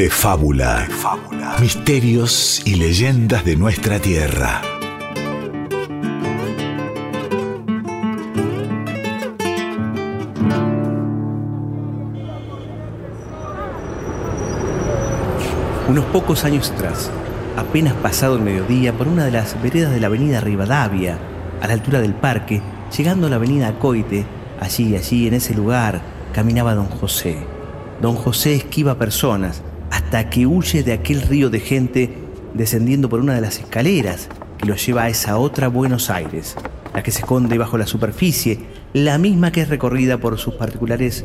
de fábula. Misterios y leyendas de nuestra tierra. Unos pocos años atrás, apenas pasado el mediodía, por una de las veredas de la avenida Rivadavia, a la altura del parque, llegando a la avenida Acoite, allí, allí, en ese lugar, caminaba don José. Don José esquiva personas hasta que huye de aquel río de gente descendiendo por una de las escaleras que lo lleva a esa otra Buenos Aires, la que se esconde bajo la superficie, la misma que es recorrida por sus particulares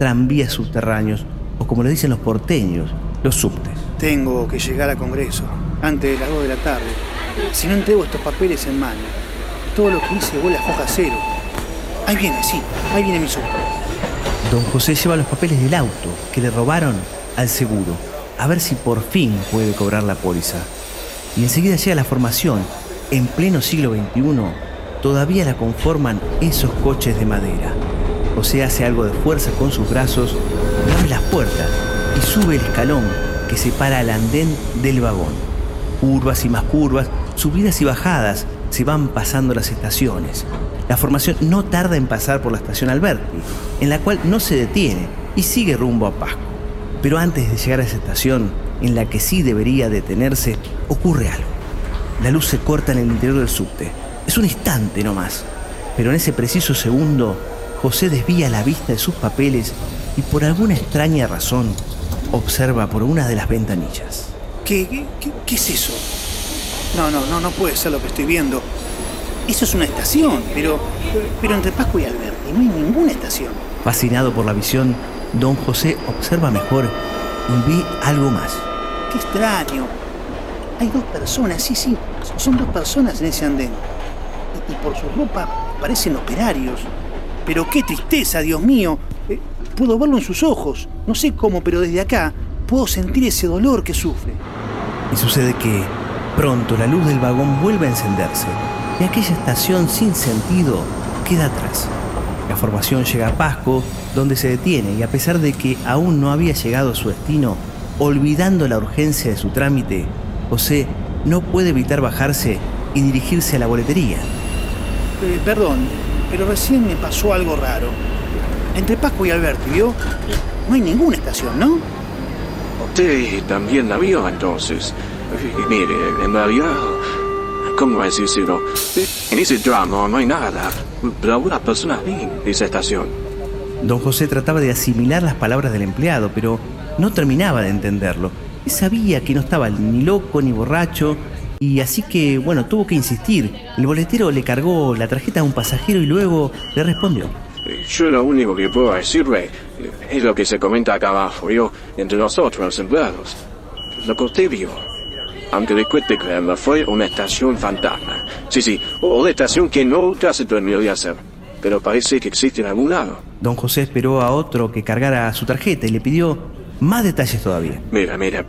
tranvías subterráneos, o como le dicen los porteños, los subtes. Tengo que llegar a Congreso antes de las 2 de la tarde. Si no entrego estos papeles en mano, todo lo que hice vuela a foja cero. Ahí viene, sí, ahí viene mi subte. Don José lleva los papeles del auto que le robaron al seguro, a ver si por fin puede cobrar la póliza. Y enseguida llega la formación. En pleno siglo XXI, todavía la conforman esos coches de madera. José hace algo de fuerza con sus brazos, abre las puertas y sube el escalón que separa al andén del vagón. Curvas y más curvas, subidas y bajadas, se van pasando las estaciones. La formación no tarda en pasar por la estación Alberti, en la cual no se detiene y sigue rumbo a Pasco. Pero antes de llegar a esa estación, en la que sí debería detenerse, ocurre algo. La luz se corta en el interior del subte. Es un instante nomás. Pero en ese preciso segundo, José desvía la vista de sus papeles y por alguna extraña razón observa por una de las ventanillas. ¿Qué, qué, qué, qué es eso? No, no, no, no puede ser lo que estoy viendo. Eso es una estación, pero, pero entre Pascua y Alberti no hay ninguna estación. Fascinado por la visión, don José observa mejor y ve algo más. Qué extraño. Hay dos personas, sí, sí, son dos personas en ese andén. Y, y por su ropa parecen operarios. Pero qué tristeza, Dios mío. Eh, puedo verlo en sus ojos. No sé cómo, pero desde acá puedo sentir ese dolor que sufre. Y sucede que pronto la luz del vagón vuelve a encenderse y aquella estación sin sentido queda atrás. La formación llega a Pasco, donde se detiene y a pesar de que aún no había llegado a su destino, olvidando la urgencia de su trámite, José no puede evitar bajarse y dirigirse a la boletería. Eh, perdón, pero recién me pasó algo raro. Entre Pascua y Alberti, ¿vio? No hay ninguna estación, ¿no? Usted también la vio entonces. Y Mire, en realidad, ¿cómo decirlo? En ese tramo no hay nada. Pero una persona en esa estación. Don José trataba de asimilar las palabras del empleado, pero no terminaba de entenderlo. Él sabía que no estaba ni loco ni borracho, y así que, bueno, tuvo que insistir. El boletero le cargó la tarjeta a un pasajero y luego le respondió. Yo lo único que puedo decirle es lo que se comenta acá abajo, yo, entre nosotros los empleados. Lo que usted vio. Cueste creerlo, fue una estación fantasma. Sí, sí, una estación que nunca se terminó de hacer. Pero parece que existe en algún lado. Don José esperó a otro que cargara su tarjeta y le pidió más detalles todavía. Mira, mira,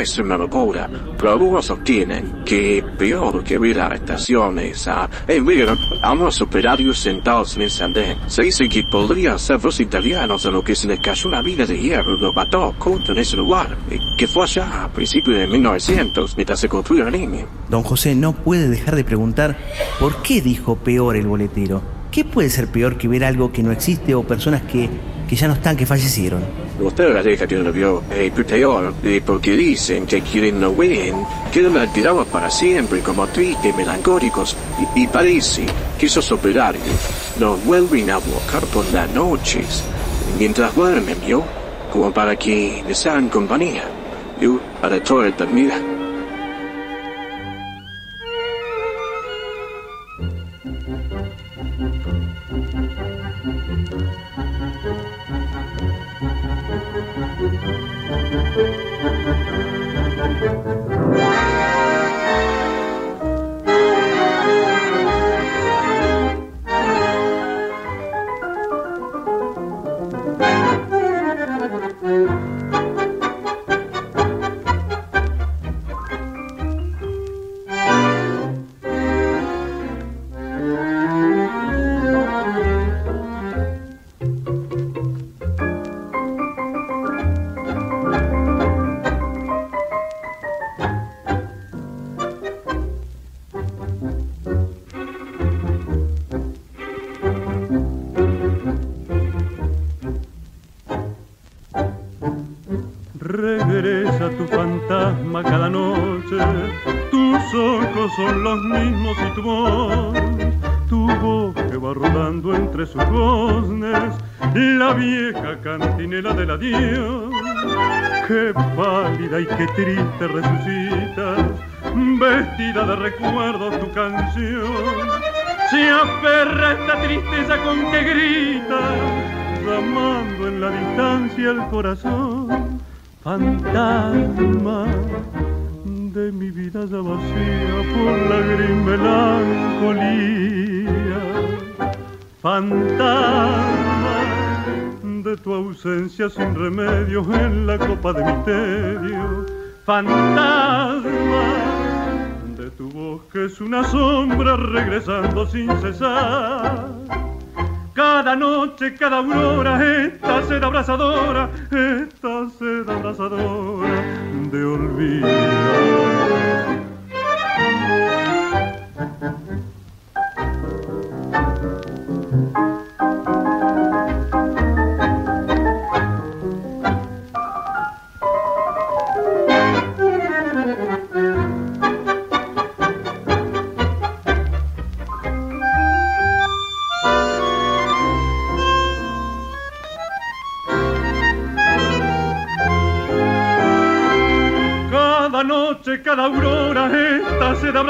es una locura. Pero algunos sostienen que peor que ver la estación es a, es ver a unos operarios sentados en ese andén. Se dice que podrían ser los italianos a los que se les cayó una mina de hierro y lo mató justo en ese lugar. eh, Que fue allá a principios de 1900, mientras se construía la línea. Don José no puede dejar de preguntar por qué dijo peor el boletero. ¿Qué puede ser peor que ver algo que no existe o personas que, que ya no están, que fallecieron. Usted la deja que lo vio, eh, peor, eh, porque dicen que quieren no ven, que no la para siempre como tristes, melancólicos, y, y, parece que esos operarios nos vuelven a buscar por las noches, mientras duermen, yo, como para que les hagan compañía, yo, para toda eternidad. Son los mismos y tu voz, tu voz que va rodando entre sus goznes, la vieja cantinela del adiós. Qué pálida y qué triste resucitas, vestida de recuerdos tu canción. Se aferra esta tristeza con que grita, llamando en la distancia el corazón. Fantasma de mi vida ya vacía por la gris melancolía. Fantasma de tu ausencia sin remedio en la copa de misterio. Fantasma de tu voz que es una sombra regresando sin cesar. Cada noche, cada aurora, esta sed abrazadora,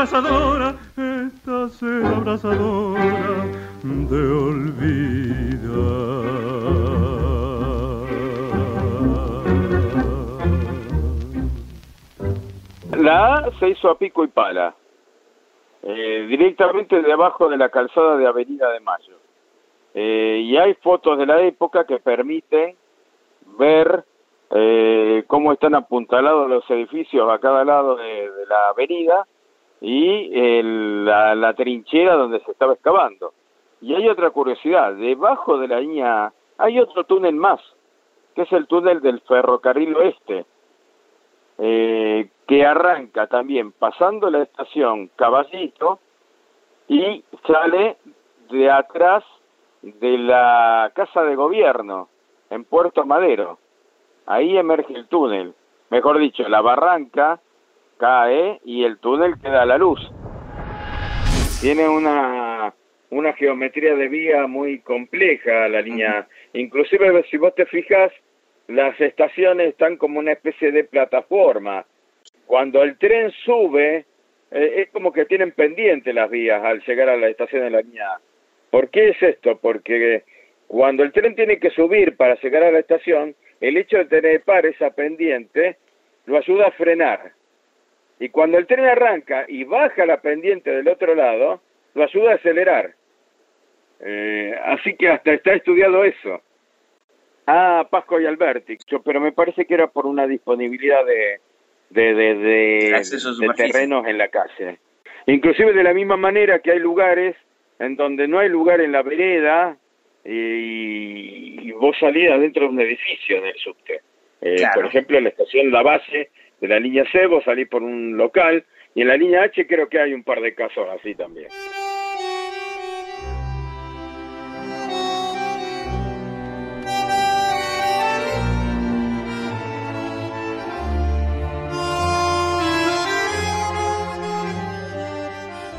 abrazadora, esta sed abrazadora de olvidar. La A se hizo a pico y pala, eh, directamente debajo de la calzada de Avenida de Mayo. Eh, y hay fotos de la época que permiten ver eh, cómo están apuntalados los edificios a cada lado de, la avenida y la, trinchera donde se estaba excavando. Y hay otra curiosidad, debajo de la línea hay otro túnel más, que es el túnel del ferrocarril oeste, eh, que arranca también pasando la estación Caballito y sale de atrás de la Casa de Gobierno en Puerto Madero ahí emerge el túnel. Mejor dicho, la barranca cae y el túnel queda a la luz. Tiene una, una geometría de vía muy compleja la línea. Inclusive si vos te fijas, las estaciones están como una especie de plataforma. Cuando el tren sube, eh, es como que tienen pendiente las vías al llegar a la estación de la línea ¿Por qué es esto? Porque cuando el tren tiene que subir para llegar a la estación, el hecho de tener par esa pendiente lo ayuda a frenar. Y cuando el tren arranca y baja la pendiente del otro lado, lo ayuda a acelerar. Eh, así que hasta está estudiado eso. Ah, Pasco y Alberti, pero me parece que era por una disponibilidad de, de, de, de terrenos en la calle. Inclusive de la misma manera que hay lugares en donde no hay lugar en la vereda, y, vos salís adentro de un edificio en el subte. Eh, por ejemplo, en la estación La Base de la línea C, vos salís por un local, y en la línea H creo que hay un par de casos así también.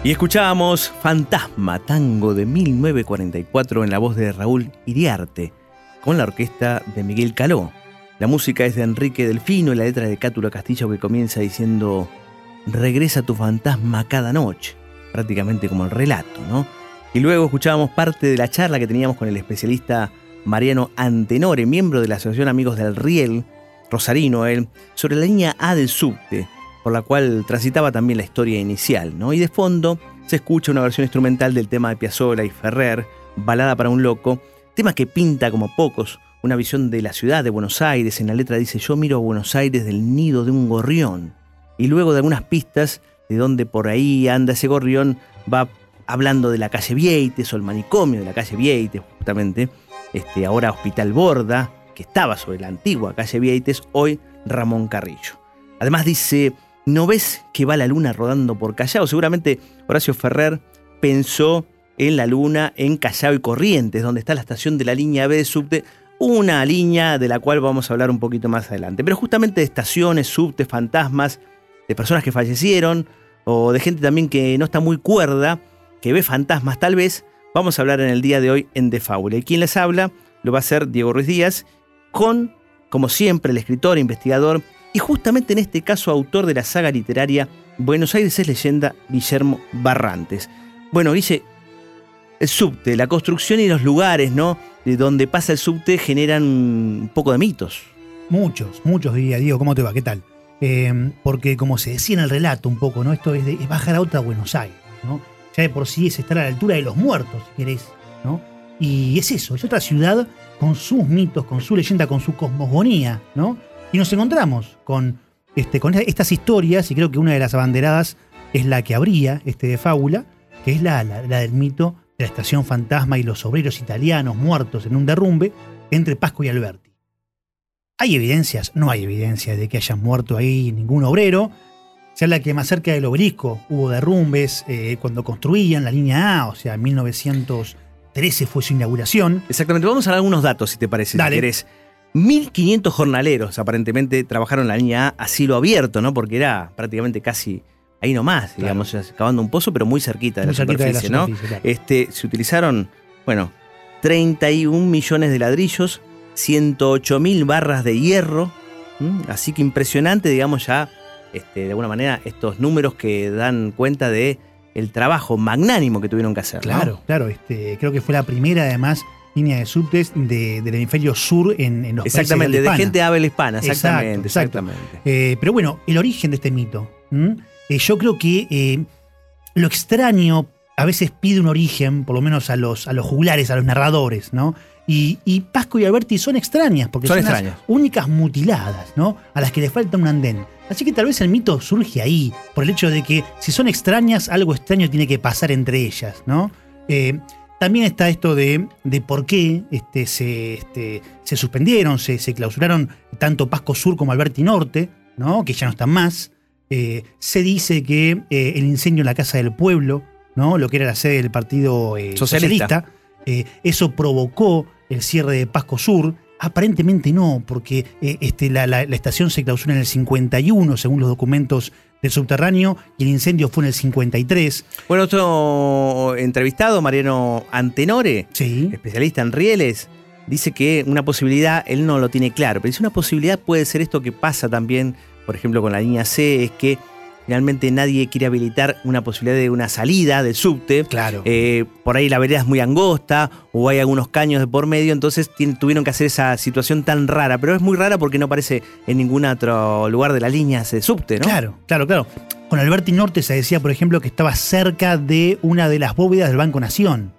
Y escuchábamos Fantasma, tango de 1944 en la voz de Raúl Iriarte, con la orquesta de Miguel Caló. La música es de Enrique Delfino y la letra de Cátulo Castillo que comienza diciendo Regresa tu fantasma cada noche, prácticamente como el relato, ¿no? Y luego escuchábamos parte de la charla que teníamos con el especialista Mariano Antenore, miembro de la Asociación Amigos del Riel, Rosarino él, sobre la línea A del subte, por la cual transitaba también la historia inicial, ¿no? Y de fondo se escucha una versión instrumental del tema de Piazzolla y Ferrer, Balada para un loco, tema que pinta como pocos una visión de la ciudad de Buenos Aires. En la letra dice: Yo miro a Buenos Aires del nido de un gorrión. Y luego de algunas pistas de donde por ahí anda ese gorrión, va hablando de la calle Vieites o el manicomio de la calle Vieites, justamente. Este, ahora Hospital Borda, que estaba sobre la antigua calle Vieites, hoy Ramón Carrillo. Además dice ¿No ves que va la luna rodando por Callao? Seguramente Horacio Ferrer pensó en la luna en Callao y Corrientes, donde está la estación de la línea B de subte, una línea de la cual vamos a hablar un poquito más adelante. Pero justamente de estaciones, subtes, fantasmas, de personas que fallecieron o de gente también que no está muy cuerda, que ve fantasmas tal vez, vamos a hablar en el día de hoy en De Fábula. Y quien les habla lo va a hacer Diego Ruiz Díaz, con, como siempre, el escritor, investigador y justamente en este caso autor de la saga literaria Buenos Aires es leyenda, Guillermo Barrantes. Bueno, dice, el subte, la construcción y los lugares, ¿no? De donde pasa el subte generan un poco de mitos. Muchos, muchos diría, Diego, ¿cómo te va? ¿Qué tal? Eh, porque como se decía en el relato un poco, ¿no? Esto es, de, es bajar a otra Buenos Aires, ¿no? Ya de por sí es estar a la altura de los muertos, si querés, ¿no? Y es eso, es otra ciudad con sus mitos, con su leyenda, con su cosmogonía, ¿no? Y nos encontramos con, este, con estas historias, y creo que una de las abanderadas es la que habría este, de fábula, que es la, la, la del mito de la estación fantasma y los obreros italianos muertos en un derrumbe entre Pasco y Alberti. ¿Hay evidencias? No hay evidencia de que hayan muerto ahí ningún obrero. Se habla que más cerca del obelisco hubo derrumbes eh, cuando construían la línea A, o sea, en 1913 fue su inauguración. Exactamente, vamos a dar algunos datos si te parece. Dale. Si querés. 1.500 jornaleros aparentemente trabajaron en la línea A a cielo abierto, ¿no? Porque era prácticamente casi ahí nomás, digamos, cavando un pozo, pero muy cerquita de Muy la cerquita de la superficie, ¿no? superficie, claro. Este, se utilizaron, bueno, 31 millones de ladrillos, 108 mil barras de hierro, ¿m? así que impresionante, digamos, ya, este, de alguna manera, estos números que dan cuenta de el trabajo magnánimo que tuvieron que hacer. ¿no? Claro, claro, este, creo que fue la primera además línea de subtes de- del hemisferio sur en, en los países Exactamente, habla de hispana. gente de habla hispana, exactamente, Exacto, exacto. exactamente. Eh, pero bueno, el origen de este mito. ¿m? Eh, yo creo que eh, lo extraño a veces pide un origen, por lo menos a los, a los juglares, a los narradores, ¿no? Y, y Pasco y Alberti son extrañas, porque Son son, las extrañas. únicas mutiladas, ¿no? A las que le falta un andén. Así que tal vez el mito surge ahí, por el hecho de que si son extrañas, algo extraño tiene que pasar entre ellas, ¿no? Eh, también está esto de, de por qué este, se, este, se suspendieron, se, se clausuraron tanto Pasco Sur como Alberti Norte, ¿no? que ya no están más. Eh, se dice que eh, el incendio en la Casa del Pueblo, ¿no? lo que era la sede del Partido eh, Socialista. Socialista, eso provocó el cierre de Pasco Sur. Aparentemente no, porque este, la, la- la estación se clausura en el 51, según los documentos del subterráneo, y el incendio fue en el 53. Bueno, otro entrevistado, Mariano Antenore, Sí. especialista en rieles, dice que una posibilidad, él no lo tiene claro, pero dice una posibilidad puede ser esto que pasa también, por ejemplo, con la línea C, es que realmente nadie quiere habilitar una posibilidad de una salida del subte. Claro. Eh, por ahí la vereda es muy angosta o hay algunos caños de por medio, entonces tuvieron que hacer esa situación tan rara, pero es muy rara porque no aparece en ningún otro lugar de la línea de subte, ¿no? Claro, claro, claro. Con Alberti Norte se decía, por ejemplo, que estaba cerca de una de las bóvedas del Banco Nación.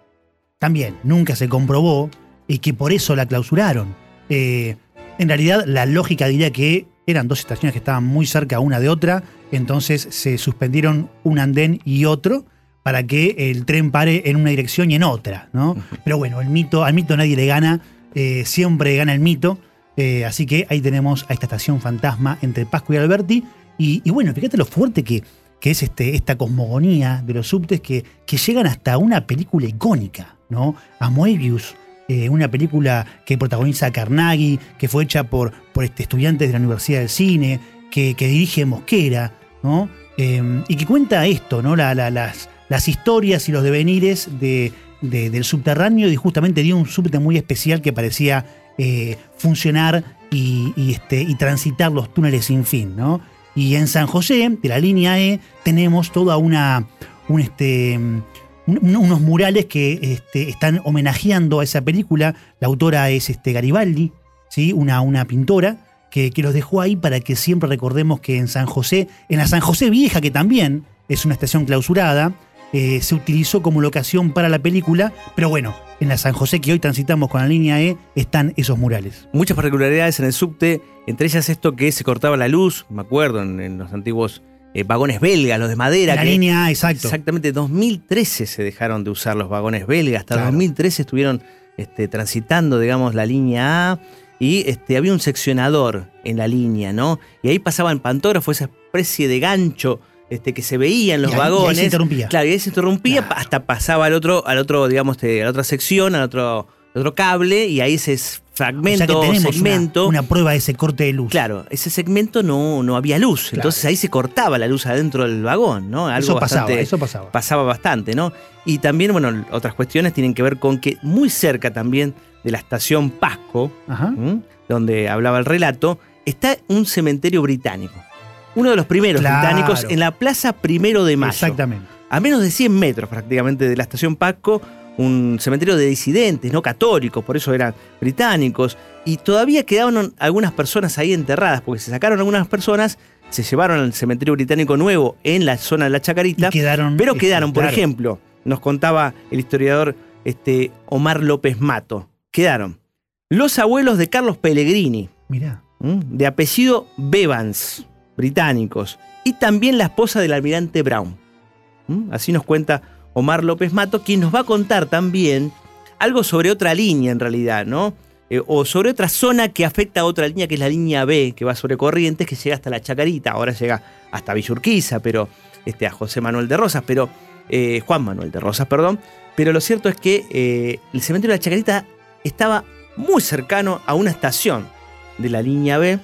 También, nunca se comprobó y que por eso la clausuraron. Eh, en realidad, la lógica diría que eran dos estaciones que estaban muy cerca una de otra, entonces se suspendieron un andén y otro para que el tren pare en una dirección y en otra, ¿no? Pero bueno, el mito, al mito nadie le gana, eh, siempre gana el mito, eh, así que ahí tenemos a esta estación fantasma entre Pascu y Alberti, y, y bueno, fíjate lo fuerte que, que es este, esta cosmogonía de los subtes que, que llegan hasta una película icónica, ¿no? A Moebius, eh, una película que protagoniza a que fue hecha por, por este, estudiantes de la Universidad del Cine, que, que dirige Mosquera, ¿no? Eh, y que cuenta esto, ¿no? La- la- las, las historias y los devenires de, de- del subterráneo y justamente dio un subte muy especial que parecía eh, funcionar y, y, este, y transitar los túneles sin fin, ¿no? Y en San José, de la línea E, tenemos toda una, un, este, unos murales que este, están homenajeando a esa película. La autora es este, Garibaldi, ¿sí? una, una pintora, que, que los dejó ahí para que siempre recordemos que en San José, en la San José Vieja, que también es una estación clausurada, eh, se utilizó como locación para la película, pero bueno, en la San José que hoy transitamos con la línea E están esos murales. Muchas particularidades en el subte, entre ellas esto que se cortaba la luz, me acuerdo, en, en los antiguos eh, vagones belgas, los de madera. La que- línea A, exacto. Exactamente, 2013 se dejaron de usar los vagones belgas, hasta Claro. 2013 estuvieron este, transitando, digamos, la línea A y este, había un seccionador en la línea, ¿no? Y ahí pasaban pantógrafos, esa especie de gancho este, que se veía en los Y ahí- y ahí se vagones. interrumpía. Claro, y ahí se interrumpía, Claro. hasta pasaba al otro, al otro, digamos, a la otra sección, al otro, al otro cable, y ahí se fragmento, O sea que tenemos una- segmento. Una, prueba de ese corte de luz. Claro, ese segmento no, no había luz, Claro. entonces ahí se cortaba la luz adentro del vagón, ¿no? Algo Eso pasaba, bastante- eso pasaba. Pasaba bastante, ¿no? Y también, bueno, otras cuestiones tienen que ver con que muy cerca también de la estación Pasco, donde hablaba el relato, está un cementerio británico. Uno de los primeros Claro. británicos en la Plaza Primero de Mayo. Exactamente. A menos de 100 metros prácticamente de la estación Pasco, un cementerio de disidentes, no católicos, por eso eran británicos. Y todavía quedaron algunas personas ahí enterradas, porque se sacaron algunas personas, se llevaron al cementerio británico nuevo en la zona de la Chacarita. Quedaron. Pero este, quedaron, por claro. ejemplo, nos contaba el historiador este, Omar López Mato, quedaron los abuelos de Carlos Pellegrini, Mirá. de apellido Bevans, británicos, y también la esposa del almirante Brown. Así nos cuenta Omar López Mato, quien nos va a contar también algo sobre otra línea en realidad, ¿no? Eh, o sobre otra zona que afecta a otra línea, que es la línea B, que va sobre Corrientes, que llega hasta la Chacarita, ahora llega hasta Villurquiza, pero este, a José Manuel de Rosas, pero eh, Juan Manuel de Rosas, perdón. Pero lo cierto es que eh, el cementerio de la Chacarita estaba muy cercano a una estación de la línea B.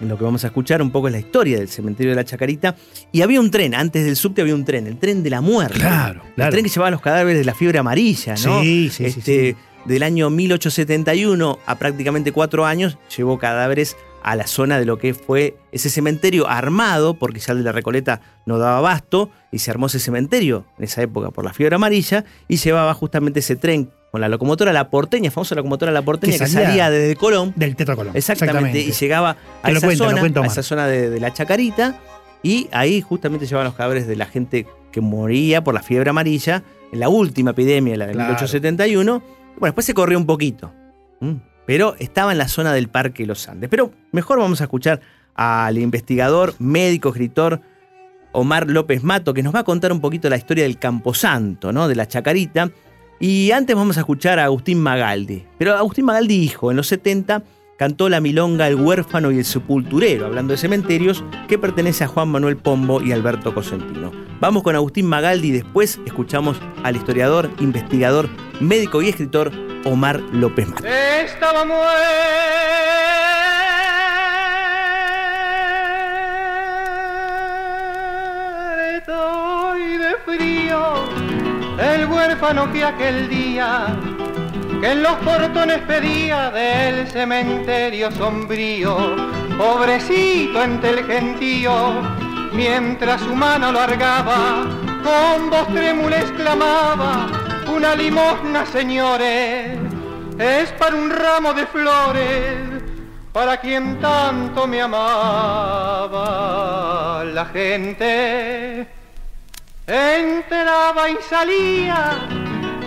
En lo que vamos a escuchar un poco es la historia del cementerio de la Chacarita. Y había un tren, antes del subte había un tren, el tren de la muerte. Claro, El claro. tren que llevaba los cadáveres de la fiebre amarilla, ¿no? Sí, sí, sí, Este, sí. Del año 1871 a prácticamente cuatro años, llevó cadáveres a la zona de lo que fue ese cementerio armado, porque ya el de la Recoleta no daba abasto, y se armó ese cementerio en esa época por la fiebre amarilla, y llevaba justamente ese tren con la locomotora La Porteña, famosa locomotora La Porteña, que Que salía, salía desde Colón. Del Tetra Colón. Exactamente, y llegaba a esa, zona, a esa zona de, de la Chacarita y ahí justamente llevaban los cadáveres de la gente que moría por la fiebre amarilla en la última epidemia, la de Claro. 1871. Bueno, después se corrió un poquito, pero estaba en la zona del Parque Los Andes. Pero mejor vamos a escuchar al investigador, médico, escritor Omar López Mato, que nos va a contar un poquito la historia del Camposanto, ¿no? de la Chacarita. Y antes vamos a escuchar a Agustín Magaldi. Pero Agustín Magaldi hijo, en los 70 cantó la milonga El huérfano y el sepulturero, hablando de cementerios, que pertenece a Juan Manuel Pombo y Alberto Cosentino. Vamos con Agustín Magaldi y después escuchamos al historiador, investigador, médico y escritor Omar López muerto el huérfano que aquel día que en los portones pedía del cementerio sombrío, pobrecito entre el gentío, mientras su mano lo largaba, con voz trémula exclamaba, una limosna señores, es para un ramo de flores, para quien tanto me amaba la gente. Entraba y salía,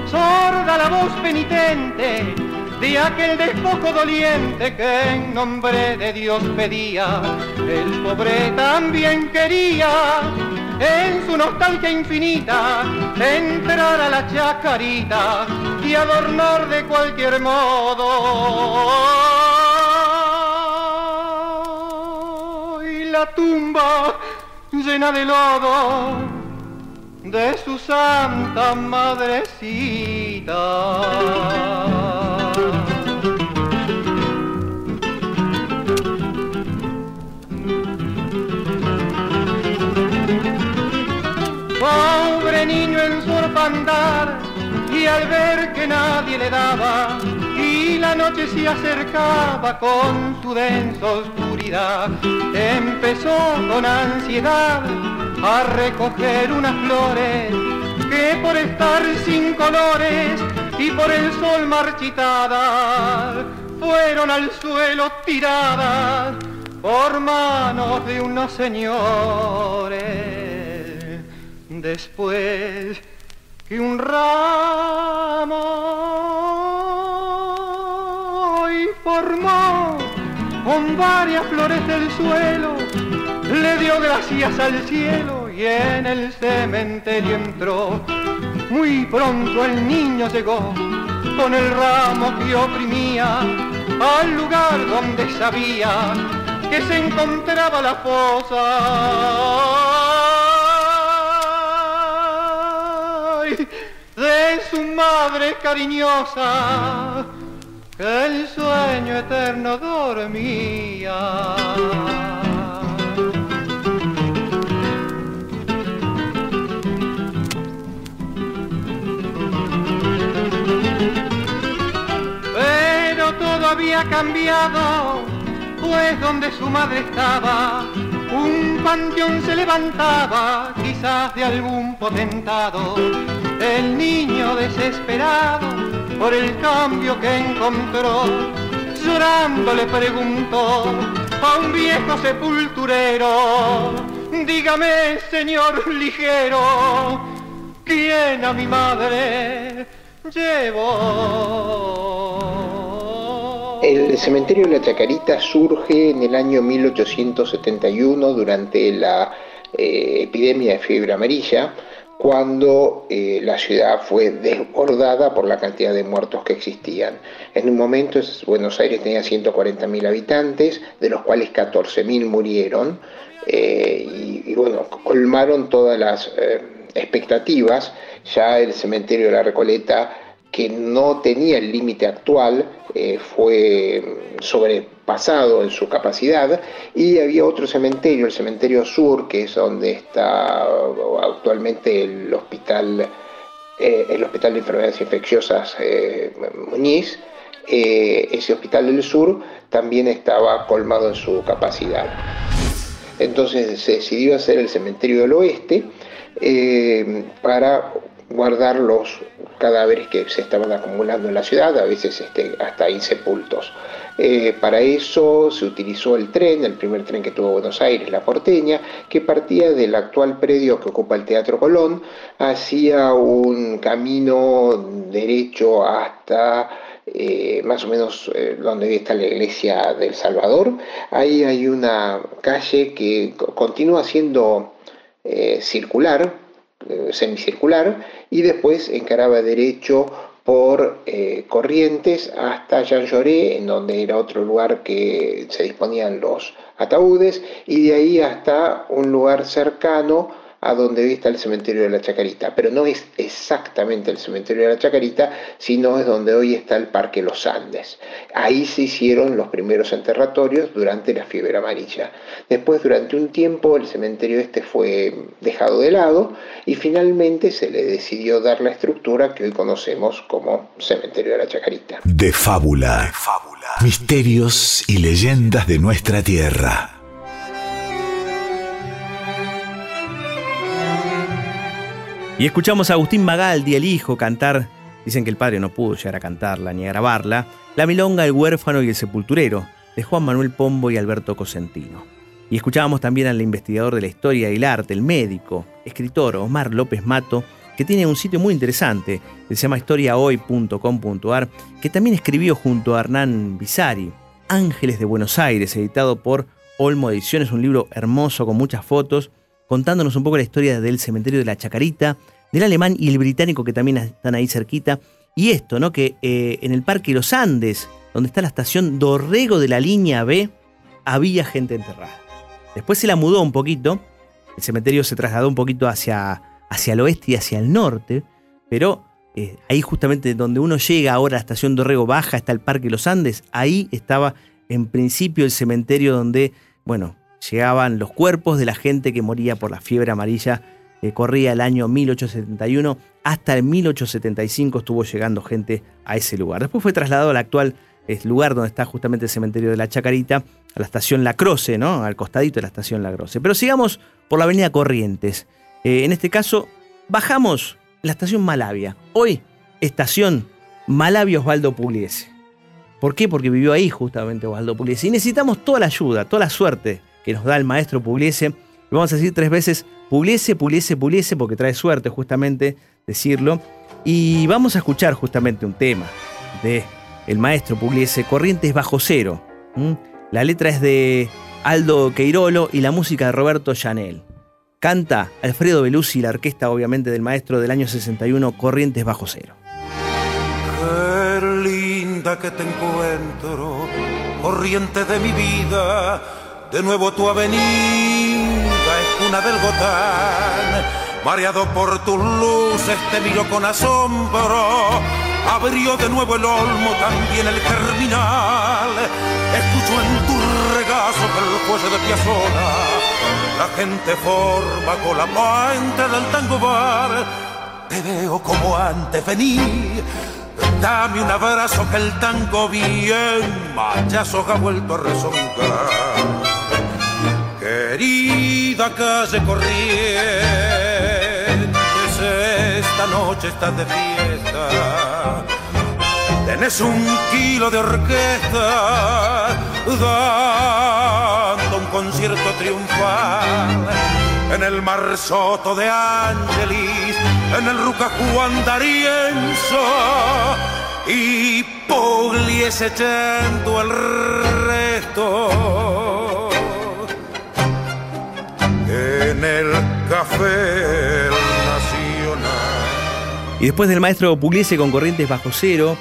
sorda la voz penitente de aquel despojo doliente que en nombre de Dios pedía. El pobre también quería, en su nostalgia infinita, entrar a la chacarita y adornar de cualquier modo. Y la tumba llena de lodo de su santa madrecita. Pobre niño en su orfandad y al ver que nadie le daba y la noche se acercaba con su densa oscuridad, empezó con ansiedad a recoger unas flores que por estar sin colores y por el sol marchitadas fueron al suelo tiradas por manos de unos señores. Después que un ramo y formó con varias flores del suelo, le dio gracias al cielo y en el cementerio entró. Muy pronto el niño llegó con el ramo que oprimía al lugar donde sabía que se encontraba la fosa de su madre cariñosa que el sueño eterno dormía. Había cambiado, pues donde su madre estaba, un panteón se levantaba, quizás de algún potentado. El niño desesperado por el cambio que encontró, llorando le preguntó a un viejo sepulturero, dígame señor ligero, ¿quién a mi madre llevó? El cementerio de la Chacarita surge en el año 1871 durante la eh, epidemia de fiebre amarilla, cuando eh, la ciudad fue desbordada por la cantidad de muertos que existían. En un momento Buenos Aires tenía 140.000 habitantes, de los cuales 14.000 murieron, eh, y, bueno, colmaron todas las expectativas. Ya el cementerio de la Recoleta que no tenía el límite actual, eh, fue sobrepasado en su capacidad, y había otro cementerio, el cementerio sur, que es donde está actualmente el hospital, eh, el hospital de enfermedades infecciosas eh, Muñiz, ese hospital del sur también estaba colmado en su capacidad. Entonces se decidió hacer el cementerio del oeste para guardar los cadáveres que se estaban acumulando en la ciudad, a veces este, hasta insepultos. Eh, para eso se utilizó el tren, el primer tren que tuvo Buenos Aires, la porteña, que partía del actual predio que ocupa el Teatro Colón, hacía un camino derecho hasta eh, más o menos eh, donde está la iglesia del Salvador. Ahí hay una calle que continúa siendo circular, eh, semicircular y después encaraba derecho por eh, Corrientes hasta Jean Lloré, en donde era otro lugar que se disponían los ataúdes, y de ahí hasta un lugar cercano a donde está el cementerio de la Chacarita, pero no es exactamente el cementerio de la Chacarita, sino es donde hoy está el Parque Los Andes. Ahí se hicieron los primeros enterratorios durante la fiebre amarilla. Después, durante un tiempo, el cementerio este fue dejado de lado y finalmente se le decidió dar la estructura que hoy conocemos como cementerio de la Chacarita. De fábula. De fábula. Misterios y leyendas de nuestra tierra. Y escuchamos a Agustín Magaldi, el hijo, cantar, dicen que el padre no pudo llegar a cantarla ni a grabarla, La Milonga, El Huérfano y El Sepulturero, de Juan Manuel Pombo y Alberto Cosentino. Y escuchábamos también al investigador de la historia y el arte, el médico, escritor Omar López Mato, que tiene un sitio muy interesante, que se llama historiahoy.com.ar, que también escribió junto a Hernán Bisari, Ángeles de Buenos Aires, editado por Olmo Ediciones, un libro hermoso con muchas fotos contándonos un poco la historia del cementerio de la Chacarita, del alemán y el británico que también están ahí cerquita. Y esto, ¿no? Que eh, en el Parque Los Andes, donde está la estación Dorrego de la línea B, había gente enterrada. Después se la mudó un poquito, el cementerio se trasladó un poquito hacia, hacia el oeste y hacia el norte, pero eh, ahí justamente donde uno llega ahora a la estación Dorrego baja, está el Parque Los Andes, ahí estaba en principio el cementerio donde, bueno, llegaban los cuerpos de la gente que moría por la fiebre amarilla. corría el año 1871, hasta el 1875 estuvo llegando gente a ese lugar. Después fue trasladado al actual lugar donde está justamente el cementerio de la Chacarita, a la estación La Croce, ¿no? al costadito de la estación La Croce. Pero sigamos por la avenida Corrientes. Eh, en este caso, bajamos la estación Malavia. Hoy, estación Malavia Osvaldo Pugliese. ¿Por qué? Porque vivió ahí justamente Osvaldo Pugliese. Y necesitamos toda la ayuda, toda la suerte que nos da el maestro Pugliese. vamos a decir tres veces Pugliese, Pugliese, Pugliese, porque trae suerte justamente decirlo. Y vamos a escuchar justamente un tema de el maestro Pugliese, Corrientes Bajo Cero. La letra es de Aldo Queirolo y la música de Roberto Chanel. Canta Alfredo Belusi, la orquesta obviamente del maestro del año 61, Corrientes Bajo Cero. Qué linda que te encuentro, corriente de mi vida de nuevo tu avenida es cuna del Gotán. Mareado por tus luces te miro con asombro. abrió de nuevo el olmo, también el terminal. Escucho en tu regazo el cuello de Piazzola, la gente forma con la puente del tango bar. Te veo como antes, vení, dame un abrazo que el tango bien machazo ha vuelto a resonar. Querida calle corriente esta noche estás de fiesta. Tenés un kilo de orquesta dando un concierto triunfal en el Marsoto de Angelis, en el Ruca Juan D'Arienzo y Pugliese echando el resto en el café y después del maestro Pugliese con Corrientes bajo cero,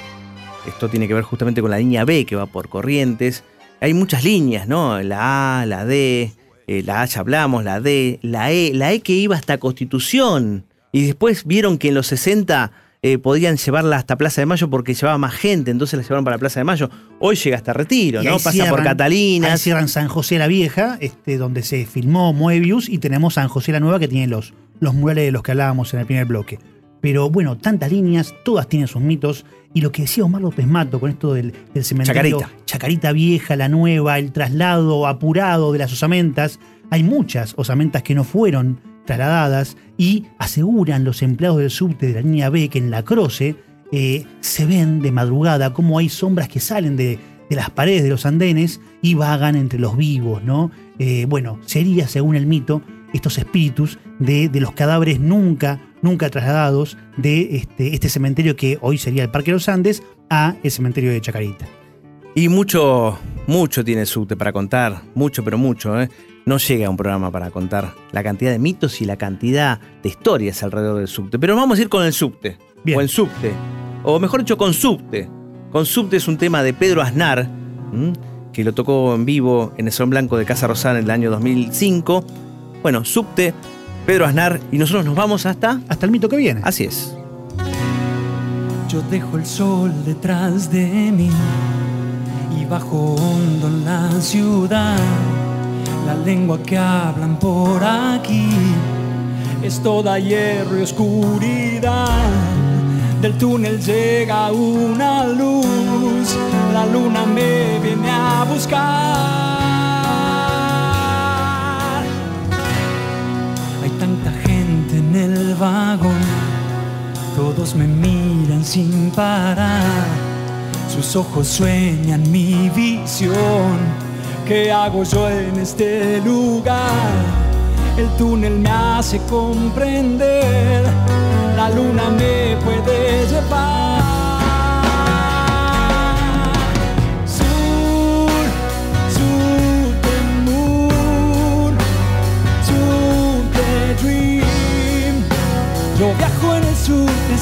esto tiene que ver justamente con la línea B que va por Corrientes. Hay muchas líneas, ¿no? La A, la D, eh, la ya hablamos, la D, la E, la E que iba hasta Constitución. Y después vieron que en los 60 eh, podían llevarla hasta Plaza de Mayo porque llevaba más gente, entonces la llevaron para Plaza de Mayo. Hoy llega hasta Retiro, ¿no? Pasa por Catalina. Ahí cierran San José la Vieja, este, donde se filmó Moebius, y tenemos San José la Nueva que tiene los, los murales de los que hablábamos en el primer bloque. Pero bueno, tantas líneas, todas tienen sus mitos. Y lo que decía Omar López Mato con esto del, cementerio. Chacarita. Chacarita vieja, la nueva, el traslado apurado de las osamentas. Hay muchas osamentas que no fueron trasladadas y aseguran los empleados del subte de la línea B que en la Croce eh, se ven de madrugada como hay sombras que salen de, las paredes de los andenes y vagan entre los vivos, ¿no? Eh, bueno, sería, según el mito, estos espíritus de, de los cadáveres nunca nunca trasladados de este, este cementerio que hoy sería el Parque de los Andes a el cementerio de Chacarita. Y mucho, mucho tiene el subte para contar, mucho, pero mucho. ¿eh? No llega un programa para contar la cantidad de mitos y la cantidad de historias alrededor del subte. Pero vamos a ir con el subte, o el subte, o mejor dicho, con subte. Con subte es un tema de Pedro Aznar, que lo tocó en vivo en el Salón Blanco de Casa Rosada en el año 2005. Bueno, subte Pedro Aznar y nosotros nos vamos hasta... Hasta el mito que viene. Así es. Yo dejo el sol detrás de mí y bajo hondo en la ciudad. La lengua que hablan por aquí es toda hierro y oscuridad. Del túnel llega una luz, la luna me viene a buscar. Todos me miran sin parar, sus ojos sueñan mi visión, ¿qué hago yo en este lugar? El túnel me hace comprender, la luna me puede llevar.